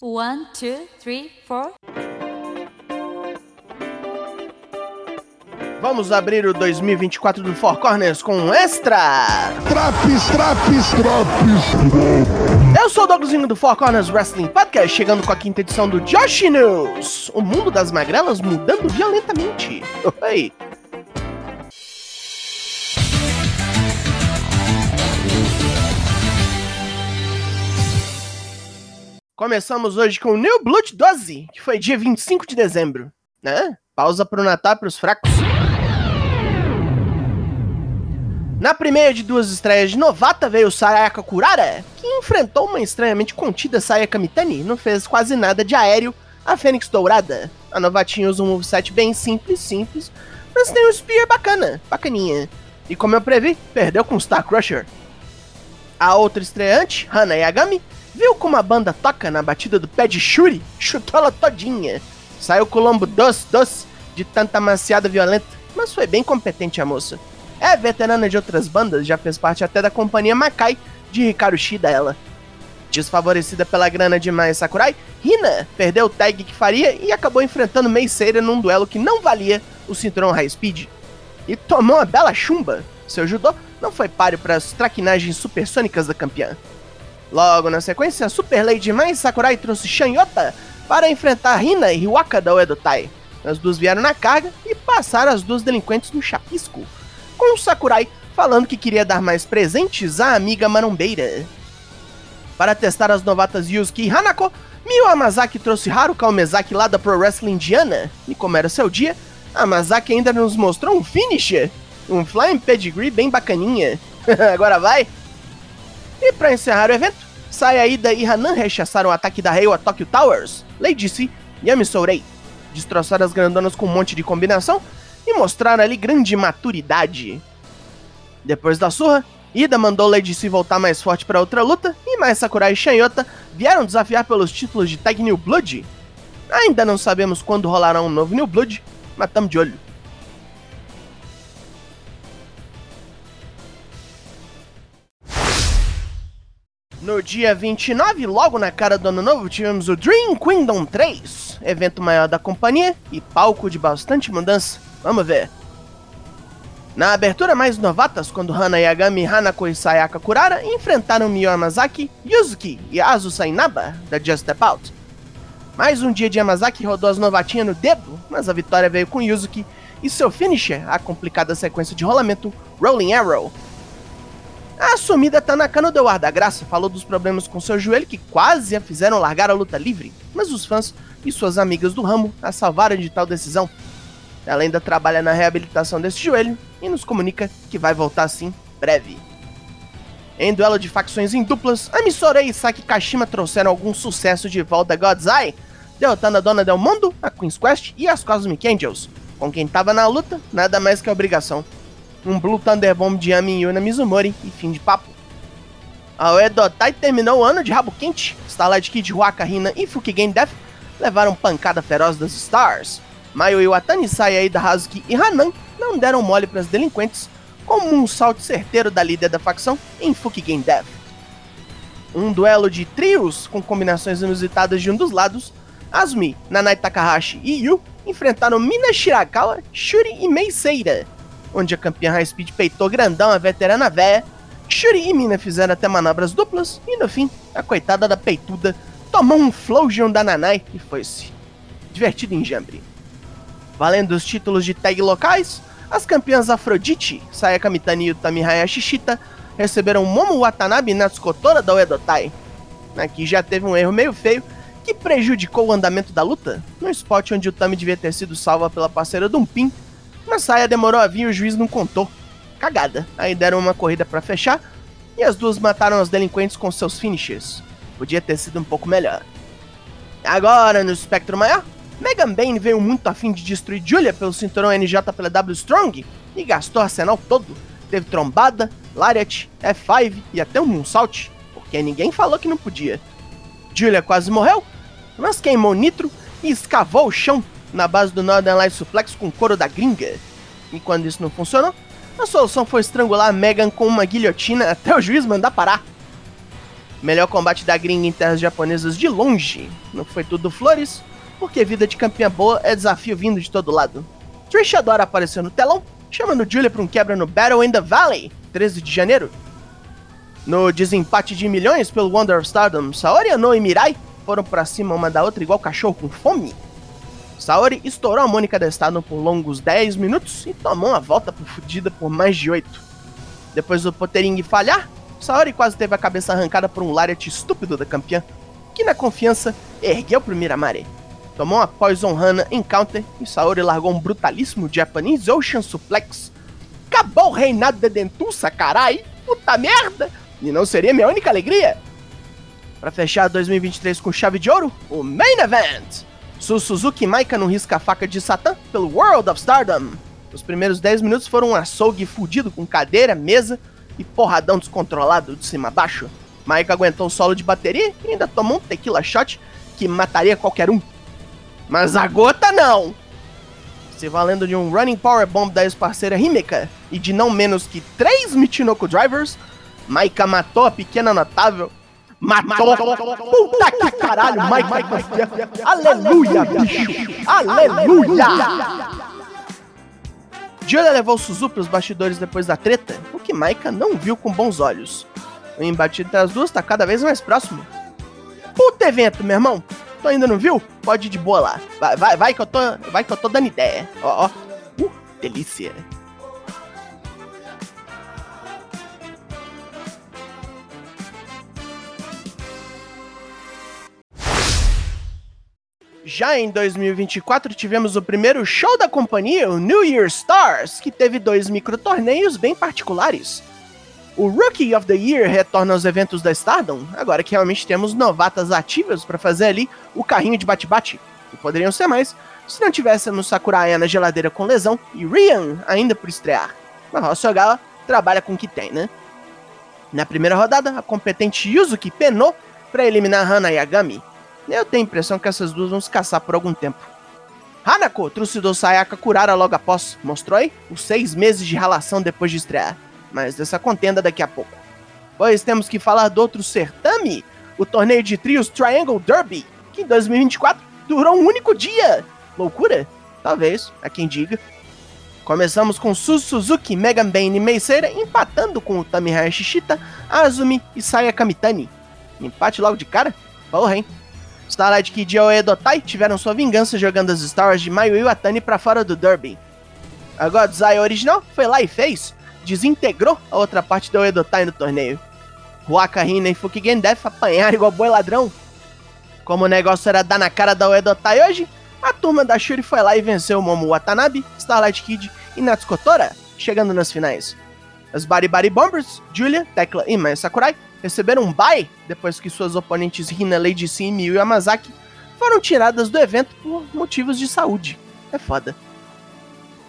One, two, three, four. Vamos abrir o 2024 do Four Corners com um extra! Traps, traps, traps. Eu sou o Douglasinho do Four Corners Wrestling Podcast, chegando com a quinta edição do Josh News. O mundo das magrelas mudando violentamente. Oi. Começamos hoje com o New Blood 12, que foi dia 25 de dezembro. Né? Pausa pro Natal pros fracos. Na primeira de duas estreias de novata veio Sayaka Kurara, que enfrentou uma estranhamente contida Sayaka Mitani não fez quase nada de aéreo a Fênix Dourada. A novatinha usa um moveset bem simples, simples, mas tem um spear bacana, bacaninha. E como eu previ, perdeu com Star Crusher. A outra estreante, Hana Yagami, viu como a banda toca na batida do pé de Shuri, chutou ela todinha. Saiu com o lombo doce, doce, de tanta amaciada violenta, mas foi bem competente a moça. É veterana de outras bandas, já fez parte até da companhia Makai, de Hikaru Shida ela. Desfavorecida pela grana de Mai Sakurai, Hina perdeu o tag que faria e acabou enfrentando Meiseira num duelo que não valia o cinturão High Speed. E tomou uma bela chumba. Seu judô não foi páreo para as traquinagens supersônicas da campeã. Logo na sequência, Super Lady Mai Sakurai trouxe Shanyota para enfrentar Hina e Waka da Uedo Tai. As duas vieram na carga e passaram as duas delinquentes no chapisco, com Sakurai falando que queria dar mais presentes à amiga marombeira. Para testar as novatas Yusuke e Hanako, Miyu Amazaki trouxe Haruka Omezaki lá da Pro Wrestling Indiana, e como era seu dia, Amazaki ainda nos mostrou um finisher, um Flying Pedigree bem bacaninha. Agora vai! E para encerrar o evento, Sayaida e Hanan rechaçaram o ataque da Reiwa Tokyo Towers, Lady C e Amisourei. Destroçaram as grandonas com um monte de combinação e mostraram ali grande maturidade. Depois da surra, Ida mandou Lady C voltar mais forte para outra luta e mais Sakurai e Shanyota vieram desafiar pelos títulos de Tag New Blood. Ainda não sabemos quando rolará um novo New Blood, mas tamo de olho. No dia 29, logo na cara do ano novo, tivemos o Dream Kingdom 3, evento maior da companhia e palco de bastante mudança. Vamos ver. Na abertura mais novatas, quando Hana Yagami, Hanako e Sayaka Kurara enfrentaram Miyu Yamazaki, Yuzuki e Azu Sainaba, da Just Step Out. Mais um dia de Yamazaki rodou as novatinhas no dedo, mas a vitória veio com Yuzuki e seu finisher, a complicada sequência de rolamento Rolling Arrow. A assumida Tanaka não deu ar da graça, falou dos problemas com seu joelho que quase a fizeram largar a luta livre, mas os fãs e suas amigas do ramo a salvaram de tal decisão. Ela ainda trabalha na reabilitação desse joelho e nos comunica que vai voltar assim breve. Em duelo de facções em duplas, a Misorei e Saki Kashima trouxeram algum sucesso de volta a God's Eye, derrotando a Dona Del Mundo, a Queen's Quest e as Cosmic Angels, com quem tava na luta, nada mais que a obrigação. Um Blue Thunder Bomb de Yami Yuna Mizumori e fim de papo. A Oedotai terminou o ano de rabo quente. Starlight Kid, Waka, Hina e Fukigen Death levaram pancada feroz das Stars. Mayu Iwatani, Sayaida Hazuki e Hanan não deram mole para as delinquentes, como um salto certeiro da líder da facção em Fukigen Death. Um duelo de trios com combinações inusitadas de um dos lados, Azumi, Nanai Takahashi e Yu enfrentaram Mina Shirakawa, Shuri e Meiseira, onde a campeã High Speed peitou grandão a veterana véia, Shuri e Mina fizeram até manobras duplas e no fim, a coitada da peituda tomou um Flosion da Nanai e foi-se. Divertido em jambre. Valendo os títulos de tag locais, as campeãs Afrodite, Sayaka Mitani e Utami Hayashishita receberam Momo Watanabe e Natsuko Tora da Uedotai. Aqui já teve um erro meio feio que prejudicou o andamento da luta, no spot onde Utami devia ter sido salva pela parceira Dumpin, mas Saya demorou a vir e o juiz não contou. Cagada. Aí deram uma corrida para fechar e as duas mataram os delinquentes com seus finishes. Podia ter sido um pouco melhor. Agora, no espectro maior, Megan Bane veio muito afim de destruir Julia pelo cinturão NJPW Strong e gastou o arsenal todo. Teve trombada, lariat, F5 e até um moonsault, porque ninguém falou que não podia. Julia quase morreu, mas queimou nitro e escavou o chão na base do Northern Light Suplex com couro da gringa. E quando isso não funcionou, a solução foi estrangular Megan com uma guilhotina até o juiz mandar parar. Melhor combate da gringa em terras japonesas de longe. Não foi tudo flores, porque vida de campeã boa é desafio vindo de todo lado. Trish adora aparecer no telão, chamando Julia para um quebra no Battle in the Valley, 13 de janeiro. No desempate de milhões pelo Wonder of Stardom, Saori, Ano e Mirai foram para cima uma da outra igual cachorro com fome. Saori estourou a Mônica da Stardom por longos 10 minutos e tomou uma volta por fudida por mais de 8. Depois do Pottering falhar, Saori quase teve a cabeça arrancada por um Lariat estúpido da campeã, que na confiança ergueu pro Miramare. Tomou uma Poison Hana em counter e Saori largou um brutalíssimo Japanese Ocean Suplex. Acabou o reinado de Dentuça, carai! Puta merda! E não seria minha única alegria? Para fechar 2023 com chave de ouro, o Main Event! Su Suzuki Maika não risca a faca de Satan pelo World of Stardom. Os primeiros 10 minutos foram um açougue fudido com cadeira, mesa e porradão descontrolado de cima a baixo. Maika aguentou o solo de bateria e ainda tomou um tequila shot que mataria qualquer um. Mas a gota não! Se valendo de um Running Power Bomb da ex-parceira Himeka e de não menos que três Michinoku Drivers, Maika matou a pequena notável. Matou! Puta que caralho, Maika! Aleluia, bicho! Aleluia! Julia levou Suzu para os bastidores depois da treta, o que Maika não viu com bons olhos. O embate entre as duas tá cada vez mais próximo. Puta evento, meu irmão! Tu ainda não viu? Pode ir de boa lá. Vai, vai, vai que eu tô, vai que eu tô dando ideia. Ó, ó. Uh, delícia. Já em 2024 tivemos o primeiro show da companhia, o New Year Stars, que teve dois micro torneios bem particulares. O Rookie of the Year retorna aos eventos da Stardom, agora que realmente temos novatas ativas para fazer ali o carrinho de bate-bate. E poderiam ser mais se não tivéssemos Sakuraya na geladeira com lesão e Rian ainda por estrear. Mas Hossogala trabalha com o que tem, né? Na primeira rodada, a competente Yuzuki penou para eliminar Hana Yagami. Eu tenho a impressão que essas duas vão se caçar por algum tempo. Hanako trucidou Sayaka Kurara logo após, mostrou aí os seis meses de relação depois de estrear mas dessa contenda daqui a pouco. Pois temos que falar do outro certame, o torneio de trios Triangle Derby, que em 2024 durou um único dia. Loucura? Talvez, a quem diga. Começamos com Su Suzuki, Megan Bane e Meiseira empatando com o Tamihaya Shishita, Azumi e Saya Kamitani. Empate logo de cara? Porra, hein? Starlight Kid e Oedotai tiveram sua vingança jogando as Stars de Mayu Iwatani para fora do Derby. A Godzai original foi lá e fez, desintegrou a outra parte do Edotai no torneio. Huaka Hina e Fukigen Death apanharam igual boi ladrão. Como o negócio era dar na cara da Uedotai hoje, a turma da Shuri foi lá e venceu Momo Watanabe, Starlight Kid e Natsukotora, chegando nas finais. As Bari Bari Bombers, Julia, Tekla e Maya Sakurai receberam um bye depois que suas oponentes Hina, Lady Sim e Yamazaki foram tiradas do evento por motivos de saúde. É foda.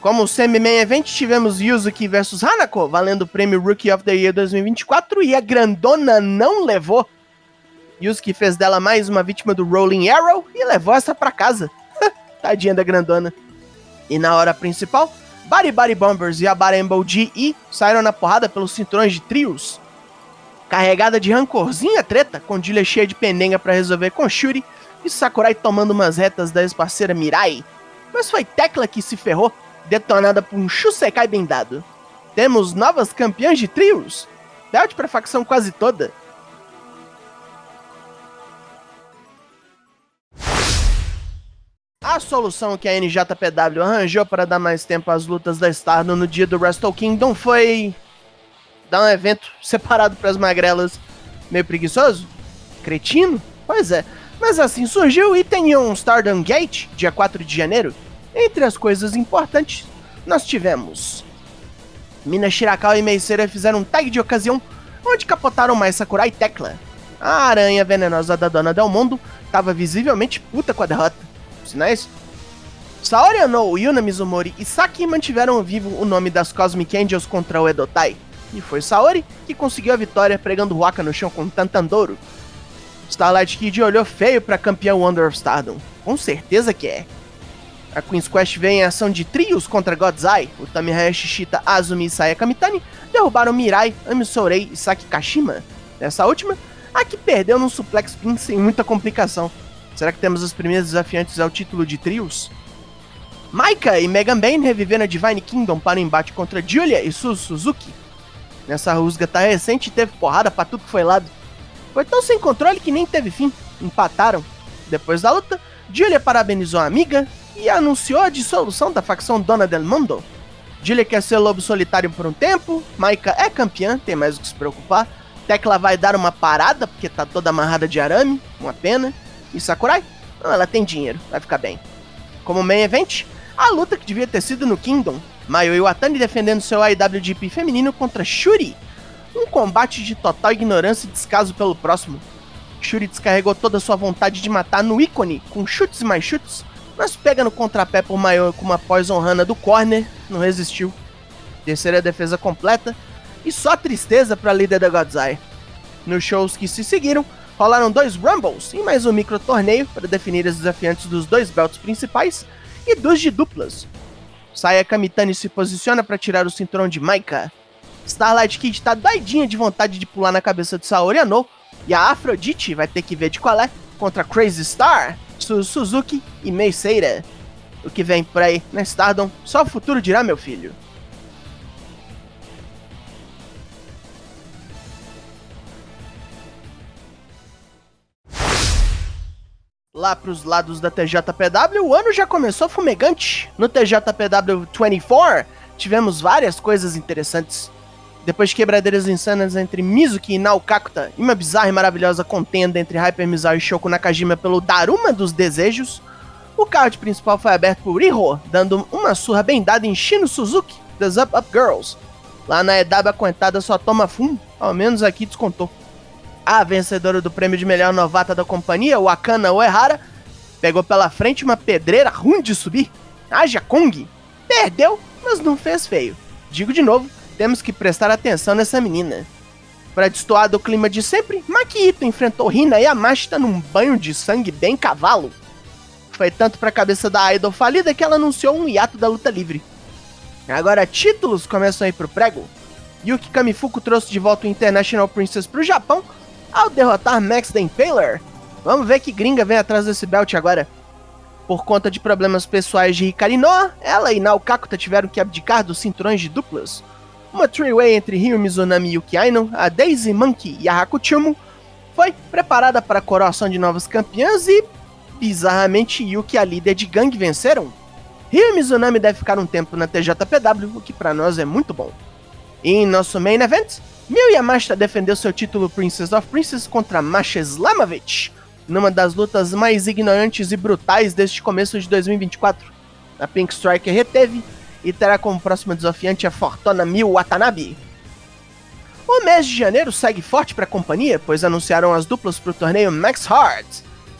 Como semi-main event, tivemos Yuzuki versus Hanako, valendo o prêmio Rookie of the Year 2024, e a grandona não levou. Yuzuki fez dela mais uma vítima do Rolling Arrow e levou essa pra casa. Tadinha da grandona. E na hora principal, Bari Bari Bombers e a Barembo GE saíram na porrada pelos cinturões de trios. Carregada de rancorzinha treta, com Julia cheia de pendenga para resolver com Shuri e Sakurai tomando umas retas da ex-parceira Mirai. Mas foi Tecla que se ferrou detonada por um Shusekai bem dado. Temos novas campeãs de trios, belt para a facção quase toda. A solução que a NJPW arranjou para dar mais tempo às lutas da Stardom no dia do Wrestle Kingdom foi dar um evento separado para as magrelas meio preguiçoso? Cretino? Pois é. Mas assim surgiu e tem um Stardom Gate, dia 4 de janeiro, entre as coisas importantes, nós tivemos Mina Shirakawa e Meisera fizeram um tag de ocasião, onde capotaram mais Sakurai e Tecla. A aranha venenosa da Dona Del Mundo estava visivelmente puta com a derrota. Sinais? Saori Ano, Yuna Mizumori e Saki mantiveram vivo o nome das Cosmic Angels contra o Edotai. E foi Saori que conseguiu a vitória pregando Waka no chão com Tantandoro. Starlight Kid olhou feio para campeão Wonder of Stardom. Com certeza que é. A Queen's Quest vem em ação de trios contra Eye. O Tamihaya Shishita, Azumi e Saya Kamitani derrubaram Mirai, Amisorei e Saki Kashima. Nessa última, a que perdeu num suplex pin sem muita complicação. Será que temos os primeiros desafiantes ao título de trios? Maika e Megan Bane reviveram a Divine Kingdom para o embate contra Julia e Su Suzuki. Nessa rusga tá recente teve porrada pra tudo que foi lado. Foi tão sem controle que nem teve fim. Empataram. Depois da luta, Julia parabenizou a amiga e anunciou a dissolução da facção Dona del Mundo. Julia quer ser lobo solitário por um tempo, Maika é campeã, tem mais o que se preocupar. Tecla vai dar uma parada, porque tá toda amarrada de arame, uma pena. E Sakurai? Não, ela tem dinheiro, vai ficar bem. Como main event, a luta que devia ter sido no Kingdom. Mayo Iwatani defendendo seu IWGP feminino contra Shuri. Um combate de total ignorância e descaso pelo próximo. Shuri descarregou toda sua vontade de matar no ícone, com chutes e mais chutes, mas pega no contrapé por Mayo com uma Poison Rana do corner, não resistiu. Terceira defesa completa, e só tristeza para a líder da Godzai. Nos shows que se seguiram, rolaram dois Rumbles e mais um micro torneio para definir os desafiantes dos dois belts principais e dos de duplas. Saya Kamitani se posiciona para tirar o cinturão de Maika. Starlight Kid tá doidinha de vontade de pular na cabeça de Saori Anou, e a Afrodite vai ter que ver de qual é contra Crazy Star, Su Suzuki e Mei Seira. O que vem por aí na Stardom, só o futuro dirá, meu filho. Lá pros lados da TJPW, o ano já começou fumegante. No TJPW 24, tivemos várias coisas interessantes. Depois de quebradeiras insanas entre Mizuki e Naokakuta, e uma bizarra e maravilhosa contenda entre Hyper Mizawa e Shoko Nakajima pelo Daruma dos Desejos, o card principal foi aberto por Iho, dando uma surra bem dada em Shino Suzuki, das Up Up Girls. Lá na EW a contada só toma fumo, ao menos aqui descontou. A vencedora do prêmio de melhor novata da companhia, Wakana Oehara, pegou pela frente uma pedreira ruim de subir. Aja Kong perdeu, mas não fez feio. Digo de novo, temos que prestar atenção nessa menina. Para destoar do clima de sempre, Makito enfrentou Rina e Amashita num banho de sangue bem cavalo. Foi tanto pra cabeça da Idol falida que ela anunciou um hiato da luta livre. Agora títulos começam a ir pro prego. Yuki Kamifuku trouxe de volta o International Princess pro Japão ao derrotar Max the Impaler. Vamos ver que gringa vem atrás desse belt agora. Por conta de problemas pessoais de Hikari Noa, ela e Naokakuta tiveram que abdicar dos cinturões de duplas. Uma three-way entre Ryu Mizunami e Yuki Aino, a Daisy Monkey e a Hakuchumu foi preparada para a coroação de novas campeãs e, bizarramente, Yuki e a líder de gangue venceram. Ryu Mizunami deve ficar um tempo na TJPW, o que para nós é muito bom. E em nosso main event, Miu Yamashita defendeu seu título Princess of Princess contra Masha Slamovich, numa das lutas mais ignorantes e brutais deste começo de 2024. A Pink Striker reteve e terá como próxima desafiante a Fortuna Miu Watanabe. O mês de janeiro segue forte para a companhia, pois anunciaram as duplas para o torneio Max Hard.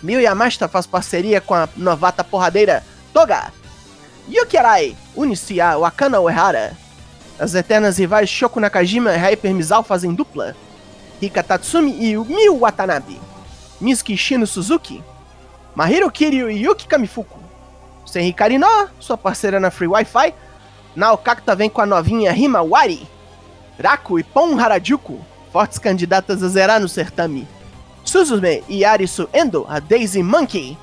Miu Yamashita faz parceria com a novata porradeira Toga. Yuki Arai une-se a Wakana Uehara as eternas rivais Shoko Nakajima e Hyper Misao fazem dupla. Rika Tatsumi e Miu Watanabe. Miski Shino Suzuki. Mahiro Kiryu e Yuki Kamifuku. Sem Hikari Noa, sua parceira na Free Wi-Fi. Naokakta vem com a novinha Himawari. Raku e Pon Harajuku, fortes candidatas a zerar no certame. Suzume e Arisu Endo, a Daisy Monkey.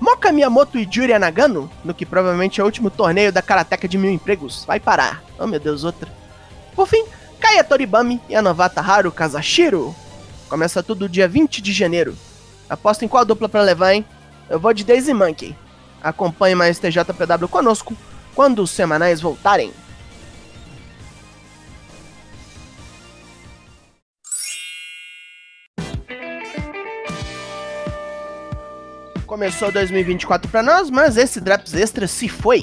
Moka Miyamoto e Juria Nagano, no que provavelmente é o último torneio da Karateka de mil empregos, vai parar. Oh meu Deus, outra. Por fim, Kaya Toribami e a novata Haru Kazashiro. Começa tudo dia 20 de janeiro. Aposta em qual dupla pra levar, hein? Eu vou de Daisy Monkey. Acompanhe mais TJPW conosco quando os semanais voltarem. Começou 2024 pra nós, mas esse Drops Extra se foi.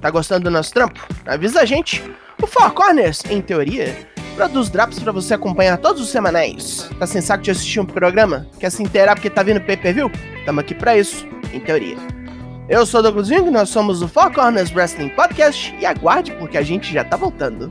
Tá gostando do nosso trampo? Avisa a gente. O Four Corners, em teoria, produz drops para você acompanhar todos os semanais. Tá sem saco de assistir um programa? Quer se inteirar porque tá vindo pay-per-view? Tamo aqui pra isso, em teoria. Eu sou o Douglas Wing, nós somos o Four Corners Wrestling Podcast e aguarde porque a gente já tá voltando.